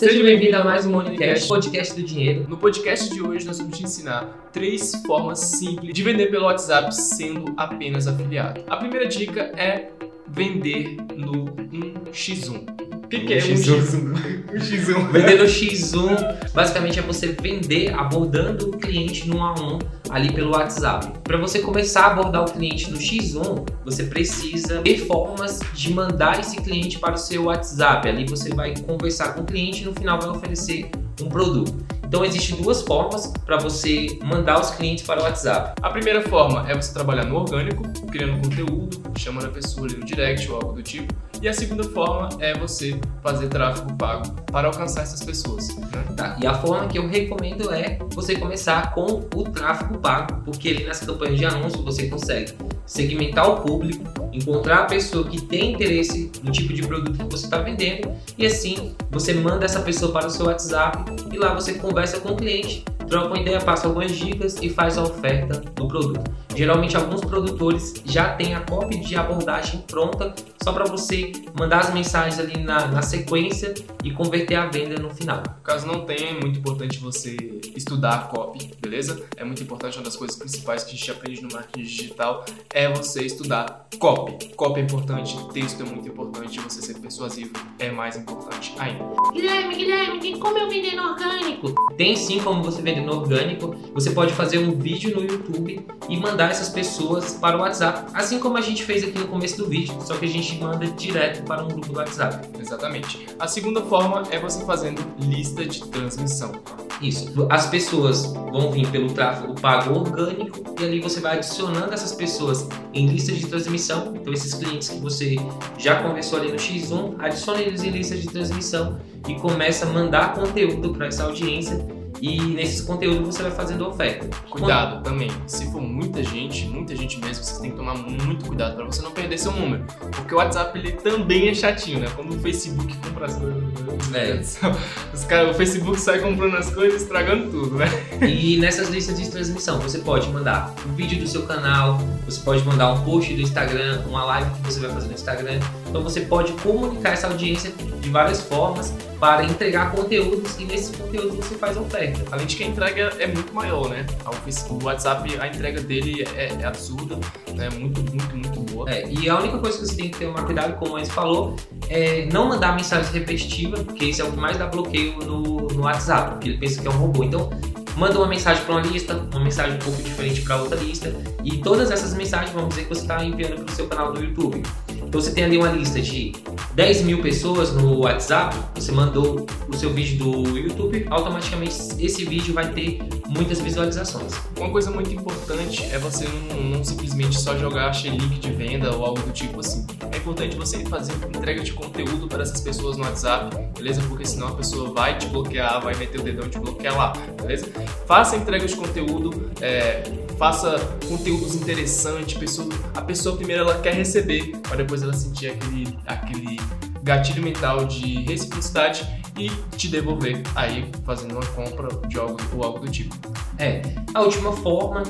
Seja bem-vindo a mais um Monicast, podcast do dinheiro. No podcast de hoje nós vamos te ensinar três formas simples de vender pelo WhatsApp sendo apenas afiliado. A primeira dica é vender no 1x1. O que, que é 1x1? 1x1. Vender no X1 basicamente é você vender abordando o cliente no a um ali pelo WhatsApp. Para você começar a abordar o cliente no X1, você precisa ter formas de mandar esse cliente para o seu WhatsApp. Ali você vai conversar com o cliente e no final vai oferecer um produto. Então existem duas formas para você mandar os clientes para o WhatsApp. A primeira forma é você trabalhar no orgânico, criando conteúdo, chamando a pessoa ali no direct ou algo do tipo. E a segunda forma é você fazer tráfego pago para alcançar essas pessoas. Né? Tá, e a forma que eu recomendo é você começar com o tráfego pago, porque ali nas campanhas de anúncio você consegue segmentar o público, encontrar a pessoa que tem interesse no tipo de produto que você está vendendo e assim você manda essa pessoa para o seu WhatsApp e lá você conversa com o cliente troca uma ideia, passa algumas dicas e faz a oferta do produto. Geralmente alguns produtores já têm a copy de abordagem pronta só para você mandar as mensagens ali na, na, sequência e converter a venda no final. Caso não tenha, é muito importante você estudar a copy, beleza? É muito importante, uma das coisas principais que a gente aprende no marketing digital é você estudar copy. Copy é importante, texto é muito importante, você ser persuasivo é mais importante ainda. Guilherme, Guilherme, tem como eu vender no orgânico? Tem sim como você vender no orgânico. Você pode fazer um vídeo no YouTube e mandar essas pessoas para o WhatsApp, assim como a gente fez aqui no começo do vídeo, só que a gente manda direto para um grupo do WhatsApp. Exatamente. A segunda forma é você fazendo lista de transmissão. Isso. As pessoas vão vir pelo tráfego pago orgânico e ali você vai adicionando essas pessoas em lista de transmissão. Então, esses clientes que você já conversou ali no X1, adicione eles em lista de transmissão e começa a mandar conteúdo para essa audiência e nesses conteúdos você vai fazendo oferta. Cuidado Quando... também, se for muita gente, muita gente mesmo, você tem que tomar muito cuidado para você não perder seu número, porque o WhatsApp ele também é chatinho, né? Quando o Facebook compra as coisas, é. os cara, o Facebook sai comprando as coisas, estragando tudo, né? E nessas listas de transmissão você pode mandar um vídeo do seu canal, você pode mandar um post do Instagram, uma live que você vai fazer no Instagram. Então você pode comunicar essa audiência de várias formas para entregar conteúdos e nesses conteúdos você faz oferta. Além de que a entrega é muito maior, né? O WhatsApp, a entrega dele é, é absurda, né? Muito, muito, muito boa. É, e a única coisa que você tem que ter uma cuidado, como Enzo falou, é não mandar mensagens repetitivas, porque isso é o que mais dá bloqueio no, no WhatsApp, porque ele pensa que é um robô. Então, manda uma mensagem para uma lista, uma mensagem um pouco diferente para outra lista, e todas essas mensagens vão dizer que você está enviando para o seu canal do YouTube. Então você tem ali uma lista de 10 mil pessoas no WhatsApp, você mandou o seu vídeo do YouTube, automaticamente esse vídeo vai ter muitas visualizações. Uma coisa muito importante é você não, não simplesmente só jogar link de venda ou algo do tipo assim. É importante você fazer entrega de conteúdo para essas pessoas no WhatsApp, beleza? Porque senão a pessoa vai te bloquear, vai meter o dedão e te bloquear lá, beleza? Faça entrega de conteúdo, é, faça conteúdos interessantes, pessoa, a pessoa primeiro ela quer receber, para depois ela sentir aquele, aquele gatilho mental de reciprocidade e te devolver aí fazendo uma compra de algo ou algo do tipo. É, a última forma,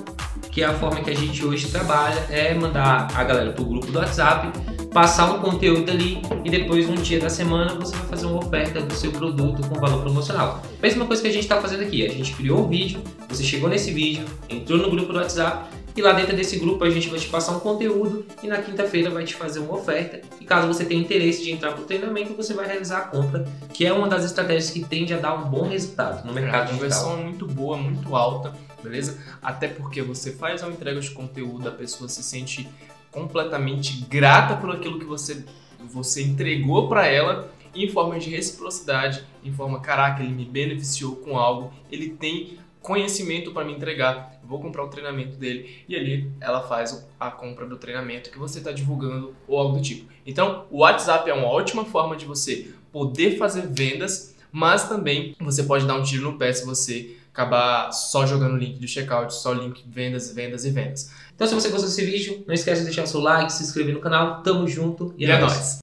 que é a forma que a gente hoje trabalha, é mandar a galera pro grupo do WhatsApp, passar um conteúdo ali e depois um dia da semana você vai fazer uma oferta do seu produto com valor promocional. Mesma coisa que a gente está fazendo aqui, a gente criou um vídeo, você chegou nesse vídeo, entrou no grupo do WhatsApp e lá dentro desse grupo a gente vai te passar um conteúdo e na quinta-feira vai te fazer uma oferta. E caso você tenha interesse de entrar para o treinamento, você vai realizar a compra, que é uma das estratégias que tende a dar um bom resultado no mercado digital. A conversão é muito boa, muito alta, beleza? Até porque você faz uma entrega de conteúdo, a pessoa se sente completamente grata por aquilo que você, você entregou para ela em forma de reciprocidade, em forma, caraca, ele me beneficiou com algo, ele tem conhecimento para me entregar, vou comprar o treinamento dele e ali ela faz a compra do treinamento que você está divulgando ou algo do tipo. Então, o WhatsApp é uma ótima forma de você poder fazer vendas, mas também você pode dar um tiro no pé se você acabar só jogando o link do checkout, só link vendas, vendas e vendas. Então, se você gostou desse vídeo, não esquece de deixar o seu like, se inscrever no canal. Tamo junto e, e é, é nóis.